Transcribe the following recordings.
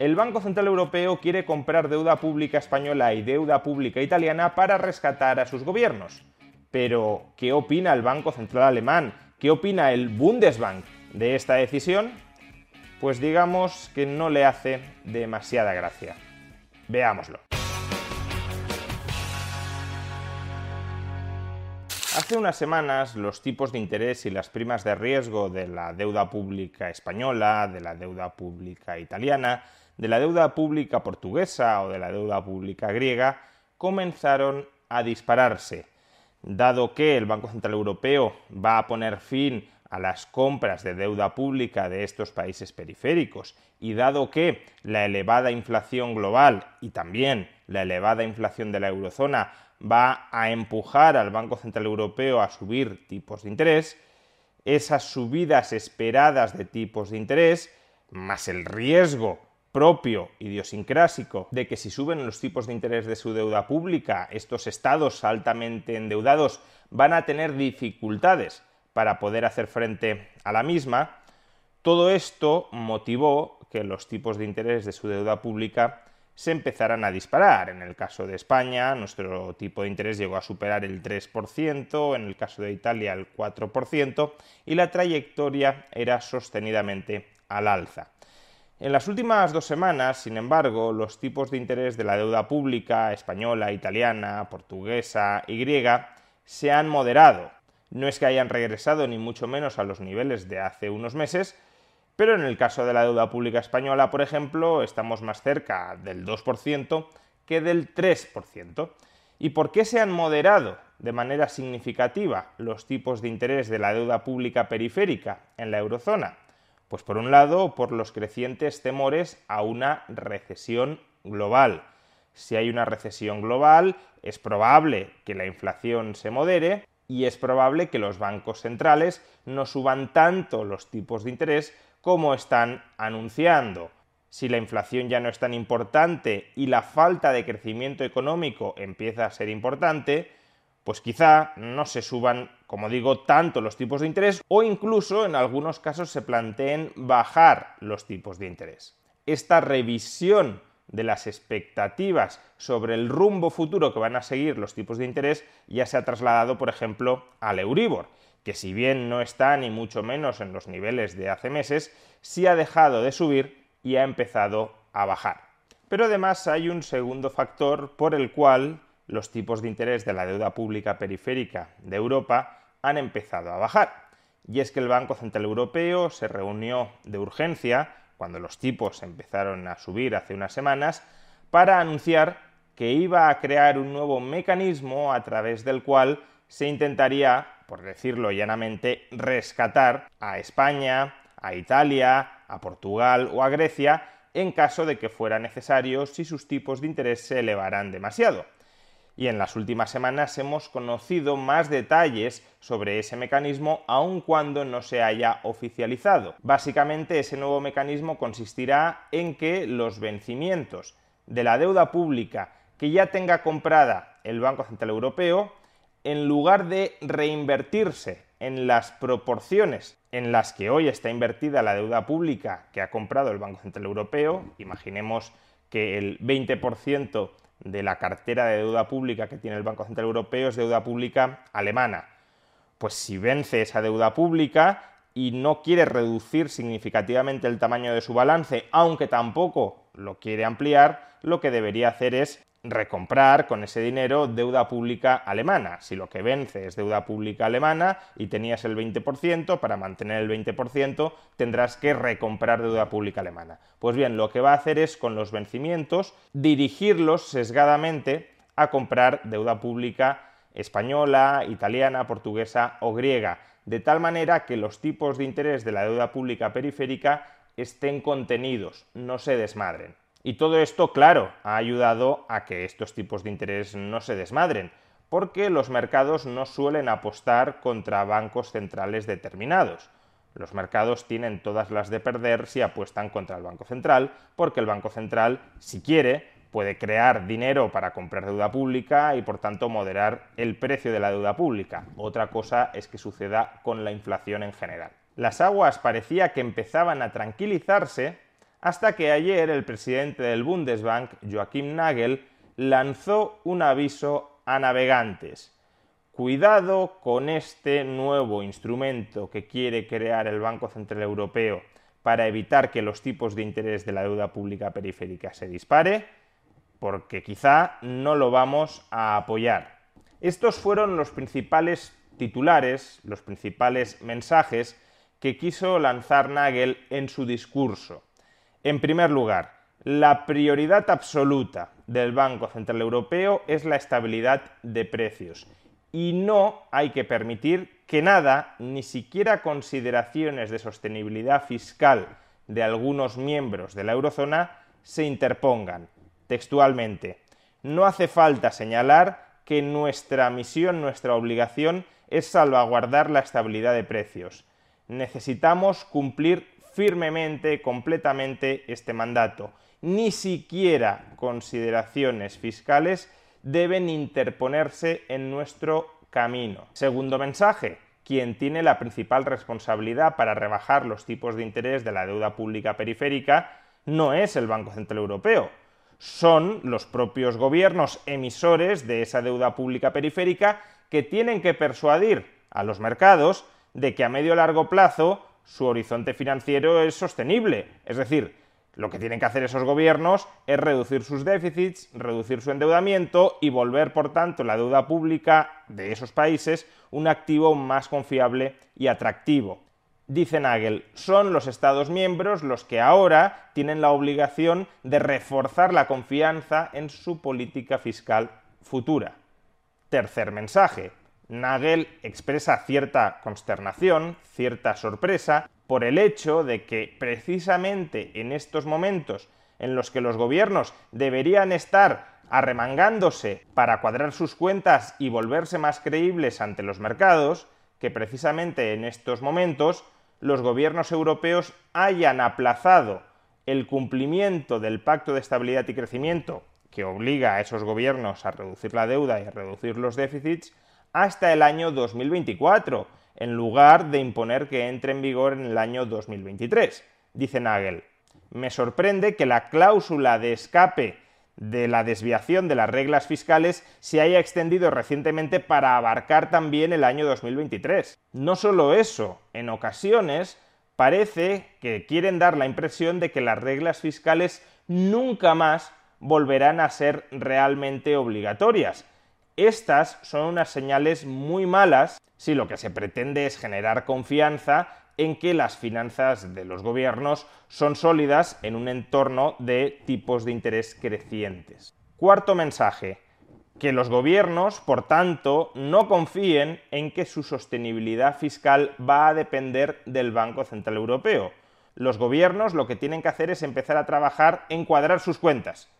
El Banco Central Europeo quiere comprar deuda pública española y deuda pública italiana para rescatar a sus gobiernos. Pero, ¿qué opina el Banco Central alemán? ¿Qué opina el Bundesbank de esta decisión? Pues digamos que no le hace demasiada gracia. Veámoslo. Hace unas semanas los tipos de interés y las primas de riesgo de la deuda pública española, de la deuda pública italiana, de la deuda pública portuguesa o de la deuda pública griega comenzaron a dispararse. Dado que el Banco Central Europeo va a poner fin a las compras de deuda pública de estos países periféricos y dado que la elevada inflación global y también la elevada inflación de la eurozona va a empujar al Banco Central Europeo a subir tipos de interés, esas subidas esperadas de tipos de interés, más el riesgo propio idiosincrásico de que si suben los tipos de interés de su deuda pública, estos estados altamente endeudados van a tener dificultades para poder hacer frente a la misma, todo esto motivó que los tipos de interés de su deuda pública se empezarán a disparar. En el caso de España, nuestro tipo de interés llegó a superar el 3%, en el caso de Italia el 4%, y la trayectoria era sostenidamente al alza. En las últimas dos semanas, sin embargo, los tipos de interés de la deuda pública española, italiana, portuguesa y griega se han moderado. No es que hayan regresado ni mucho menos a los niveles de hace unos meses, pero en el caso de la deuda pública española, por ejemplo, estamos más cerca del 2% que del 3%. ¿Y por qué se han moderado de manera significativa los tipos de interés de la deuda pública periférica en la eurozona? Pues por un lado, por los crecientes temores a una recesión global. Si hay una recesión global, es probable que la inflación se modere y es probable que los bancos centrales no suban tanto los tipos de interés como están anunciando. Si la inflación ya no es tan importante y la falta de crecimiento económico empieza a ser importante, pues quizá no se suban, como digo, tanto los tipos de interés o incluso en algunos casos se planteen bajar los tipos de interés. Esta revisión de las expectativas sobre el rumbo futuro que van a seguir los tipos de interés ya se ha trasladado, por ejemplo, al Euribor que si bien no está ni mucho menos en los niveles de hace meses, sí ha dejado de subir y ha empezado a bajar. Pero además hay un segundo factor por el cual los tipos de interés de la deuda pública periférica de Europa han empezado a bajar. Y es que el Banco Central Europeo se reunió de urgencia, cuando los tipos empezaron a subir hace unas semanas, para anunciar que iba a crear un nuevo mecanismo a través del cual se intentaría por decirlo llanamente, rescatar a España, a Italia, a Portugal o a Grecia en caso de que fuera necesario si sus tipos de interés se elevaran demasiado. Y en las últimas semanas hemos conocido más detalles sobre ese mecanismo aun cuando no se haya oficializado. Básicamente ese nuevo mecanismo consistirá en que los vencimientos de la deuda pública que ya tenga comprada el Banco Central Europeo en lugar de reinvertirse en las proporciones en las que hoy está invertida la deuda pública que ha comprado el Banco Central Europeo, imaginemos que el 20% de la cartera de deuda pública que tiene el Banco Central Europeo es deuda pública alemana. Pues si vence esa deuda pública y no quiere reducir significativamente el tamaño de su balance, aunque tampoco lo quiere ampliar, lo que debería hacer es recomprar con ese dinero deuda pública alemana. Si lo que vence es deuda pública alemana y tenías el 20%, para mantener el 20% tendrás que recomprar deuda pública alemana. Pues bien, lo que va a hacer es con los vencimientos dirigirlos sesgadamente a comprar deuda pública española, italiana, portuguesa o griega, de tal manera que los tipos de interés de la deuda pública periférica estén contenidos, no se desmadren. Y todo esto, claro, ha ayudado a que estos tipos de interés no se desmadren, porque los mercados no suelen apostar contra bancos centrales determinados. Los mercados tienen todas las de perder si apuestan contra el Banco Central, porque el Banco Central, si quiere, puede crear dinero para comprar deuda pública y por tanto moderar el precio de la deuda pública. Otra cosa es que suceda con la inflación en general. Las aguas parecía que empezaban a tranquilizarse hasta que ayer el presidente del Bundesbank, Joachim Nagel, lanzó un aviso a navegantes Cuidado con este nuevo instrumento que quiere crear el Banco Central Europeo para evitar que los tipos de interés de la deuda pública periférica se dispare, porque quizá no lo vamos a apoyar. Estos fueron los principales titulares, los principales mensajes que quiso lanzar Nagel en su discurso. En primer lugar, la prioridad absoluta del Banco Central Europeo es la estabilidad de precios y no hay que permitir que nada, ni siquiera consideraciones de sostenibilidad fiscal de algunos miembros de la eurozona, se interpongan. Textualmente, no hace falta señalar que nuestra misión, nuestra obligación es salvaguardar la estabilidad de precios. Necesitamos cumplir firmemente, completamente este mandato. Ni siquiera consideraciones fiscales deben interponerse en nuestro camino. Segundo mensaje, quien tiene la principal responsabilidad para rebajar los tipos de interés de la deuda pública periférica no es el Banco Central Europeo, son los propios gobiernos emisores de esa deuda pública periférica que tienen que persuadir a los mercados de que a medio largo plazo su horizonte financiero es sostenible, es decir, lo que tienen que hacer esos gobiernos es reducir sus déficits, reducir su endeudamiento y volver, por tanto, la deuda pública de esos países un activo más confiable y atractivo. Dice Nagel, son los Estados miembros los que ahora tienen la obligación de reforzar la confianza en su política fiscal futura. Tercer mensaje. Nagel expresa cierta consternación, cierta sorpresa, por el hecho de que precisamente en estos momentos en los que los gobiernos deberían estar arremangándose para cuadrar sus cuentas y volverse más creíbles ante los mercados, que precisamente en estos momentos los gobiernos europeos hayan aplazado el cumplimiento del Pacto de Estabilidad y Crecimiento, que obliga a esos gobiernos a reducir la deuda y a reducir los déficits, hasta el año 2024 en lugar de imponer que entre en vigor en el año 2023. Dice Nagel, me sorprende que la cláusula de escape de la desviación de las reglas fiscales se haya extendido recientemente para abarcar también el año 2023. No solo eso, en ocasiones parece que quieren dar la impresión de que las reglas fiscales nunca más volverán a ser realmente obligatorias. Estas son unas señales muy malas si lo que se pretende es generar confianza en que las finanzas de los gobiernos son sólidas en un entorno de tipos de interés crecientes. Cuarto mensaje, que los gobiernos, por tanto, no confíen en que su sostenibilidad fiscal va a depender del Banco Central Europeo. Los gobiernos lo que tienen que hacer es empezar a trabajar en cuadrar sus cuentas,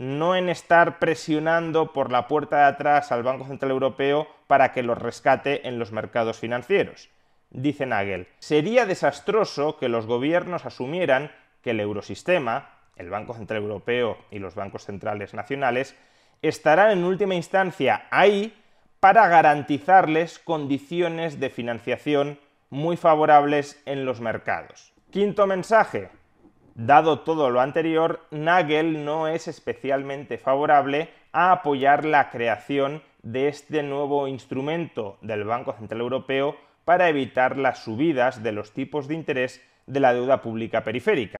no en estar presionando por la puerta de atrás al Banco Central Europeo para que los rescate en los mercados financieros. Dice Nagel, sería desastroso que los gobiernos asumieran que el eurosistema, el Banco Central Europeo y los bancos centrales nacionales estarán en última instancia ahí para garantizarles condiciones de financiación muy favorables en los mercados. Quinto mensaje, Dado todo lo anterior, Nagel no es especialmente favorable a apoyar la creación de este nuevo instrumento del Banco Central Europeo para evitar las subidas de los tipos de interés de la deuda pública periférica.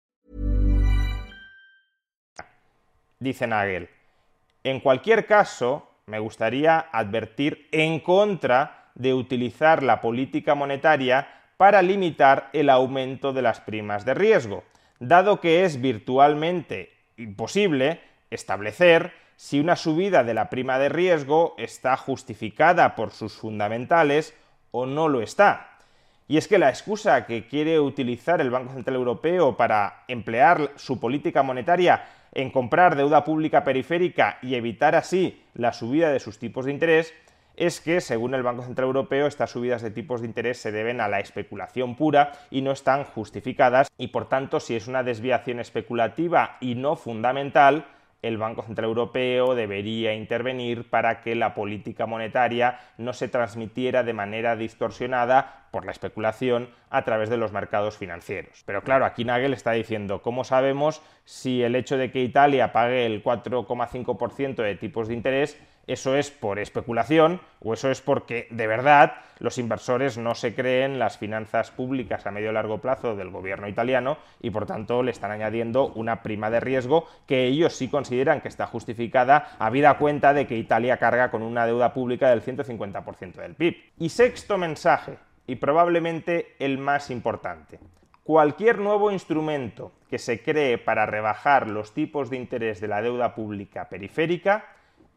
Dice Nagel. En cualquier caso, me gustaría advertir en contra de utilizar la política monetaria para limitar el aumento de las primas de riesgo, dado que es virtualmente imposible establecer si una subida de la prima de riesgo está justificada por sus fundamentales o no lo está. Y es que la excusa que quiere utilizar el Banco Central Europeo para emplear su política monetaria en comprar deuda pública periférica y evitar así la subida de sus tipos de interés es que, según el Banco Central Europeo, estas subidas de tipos de interés se deben a la especulación pura y no están justificadas y, por tanto, si es una desviación especulativa y no fundamental, el Banco Central Europeo debería intervenir para que la política monetaria no se transmitiera de manera distorsionada por la especulación a través de los mercados financieros. Pero claro, aquí Nagel está diciendo, ¿cómo sabemos si el hecho de que Italia pague el 4,5% de tipos de interés eso es por especulación o eso es porque de verdad los inversores no se creen las finanzas públicas a medio y largo plazo del gobierno italiano y por tanto le están añadiendo una prima de riesgo que ellos sí consideran que está justificada habida cuenta de que Italia carga con una deuda pública del 150% del PIB. Y sexto mensaje, y probablemente el más importante. Cualquier nuevo instrumento que se cree para rebajar los tipos de interés de la deuda pública periférica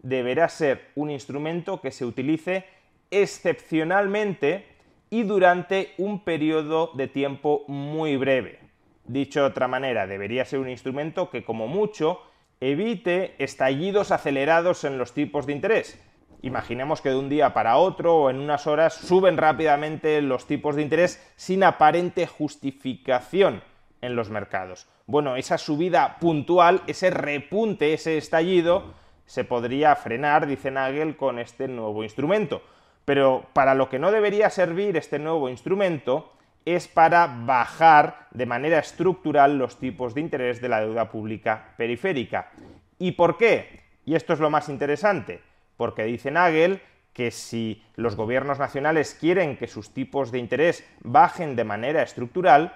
deberá ser un instrumento que se utilice excepcionalmente y durante un periodo de tiempo muy breve. Dicho de otra manera, debería ser un instrumento que como mucho evite estallidos acelerados en los tipos de interés. Imaginemos que de un día para otro o en unas horas suben rápidamente los tipos de interés sin aparente justificación en los mercados. Bueno, esa subida puntual, ese repunte, ese estallido, se podría frenar, dice Nagel, con este nuevo instrumento. Pero para lo que no debería servir este nuevo instrumento es para bajar de manera estructural los tipos de interés de la deuda pública periférica. ¿Y por qué? Y esto es lo más interesante, porque dice Nagel que si los gobiernos nacionales quieren que sus tipos de interés bajen de manera estructural,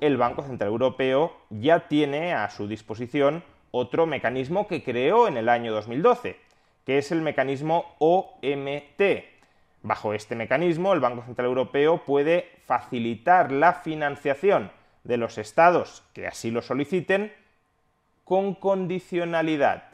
el Banco Central Europeo ya tiene a su disposición otro mecanismo que creó en el año 2012, que es el mecanismo OMT. Bajo este mecanismo, el Banco Central Europeo puede facilitar la financiación de los estados que así lo soliciten con condicionalidad.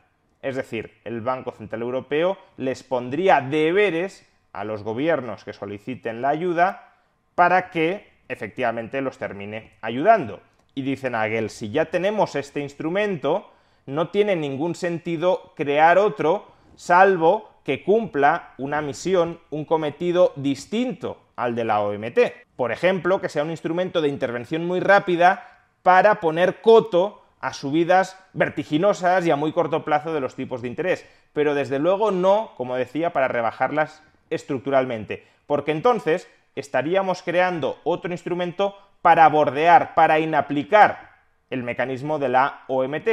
Es decir, el Banco Central Europeo les pondría deberes a los gobiernos que soliciten la ayuda para que efectivamente los termine ayudando. Y dice Nagel, si ya tenemos este instrumento, no tiene ningún sentido crear otro salvo que cumpla una misión, un cometido distinto al de la OMT. Por ejemplo, que sea un instrumento de intervención muy rápida para poner coto a subidas vertiginosas y a muy corto plazo de los tipos de interés, pero desde luego no, como decía, para rebajarlas estructuralmente, porque entonces estaríamos creando otro instrumento para bordear, para inaplicar el mecanismo de la OMT,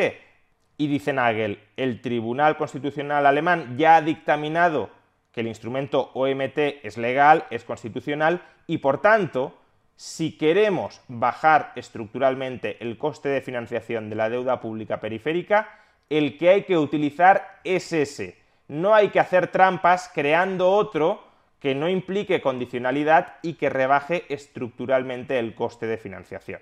y dice Nagel, el Tribunal Constitucional alemán ya ha dictaminado que el instrumento OMT es legal, es constitucional y por tanto, si queremos bajar estructuralmente el coste de financiación de la deuda pública periférica, el que hay que utilizar es ese. No hay que hacer trampas creando otro que no implique condicionalidad y que rebaje estructuralmente el coste de financiación.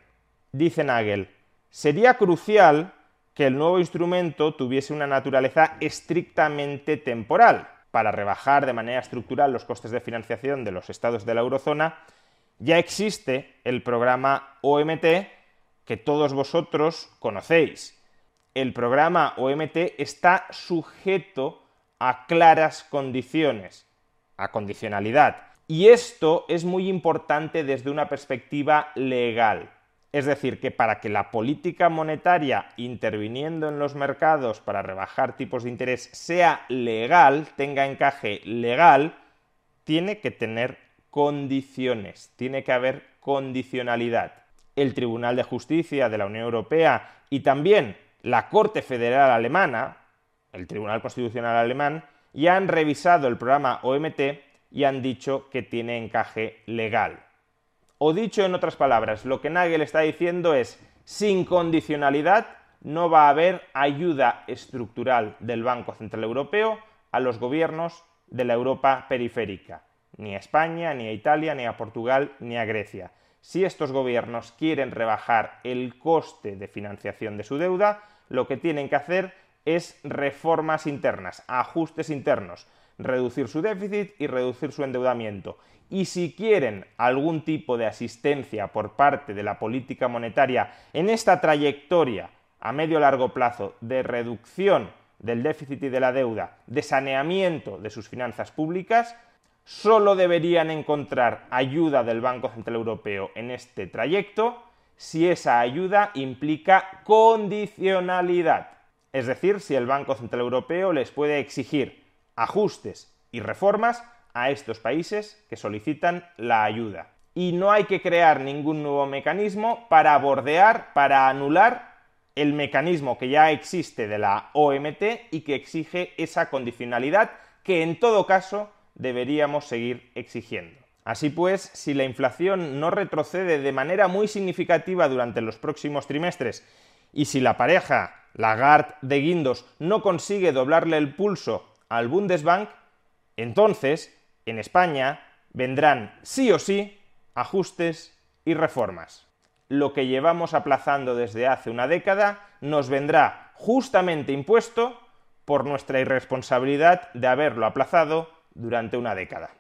Dice Nagel, sería crucial que el nuevo instrumento tuviese una naturaleza estrictamente temporal para rebajar de manera estructural los costes de financiación de los estados de la eurozona Ya existe el programa OMT que todos vosotros conocéis. El programa OMT está sujeto a claras condiciones, a condicionalidad. Y esto es muy importante desde una perspectiva legal. Es decir, que para que la política monetaria interviniendo en los mercados para rebajar tipos de interés sea legal, tenga encaje legal, tiene que tener condiciones, tiene que haber condicionalidad. El Tribunal de Justicia de la Unión Europea y también la Corte Federal Alemana, el Tribunal Constitucional Alemán, ya han revisado el programa OMT y han dicho que tiene encaje legal. O dicho en otras palabras, lo que Nagel está diciendo es, sin condicionalidad no va a haber ayuda estructural del Banco Central Europeo a los gobiernos de la Europa periférica, ni a España, ni a Italia, ni a Portugal, ni a Grecia. Si estos gobiernos quieren rebajar el coste de financiación de su deuda, lo que tienen que hacer es reformas internas, ajustes internos, reducir su déficit y reducir su endeudamiento. Y si quieren algún tipo de asistencia por parte de la política monetaria en esta trayectoria a medio largo plazo de reducción del déficit y de la deuda, de saneamiento de sus finanzas públicas, solo deberían encontrar ayuda del Banco Central Europeo en este trayecto si esa ayuda implica condicionalidad. Es decir, si el Banco Central Europeo les puede exigir ajustes y reformas a estos países que solicitan la ayuda. Y no hay que crear ningún nuevo mecanismo para bordear, para anular el mecanismo que ya existe de la OMT y que exige esa condicionalidad que en todo caso deberíamos seguir exigiendo. Así pues, si la inflación no retrocede de manera muy significativa durante los próximos trimestres y si la pareja Lagarde de Guindos no consigue doblarle el pulso al Bundesbank, entonces en España vendrán sí o sí ajustes y reformas. Lo que llevamos aplazando desde hace una década nos vendrá justamente impuesto por nuestra irresponsabilidad de haberlo aplazado durante una década.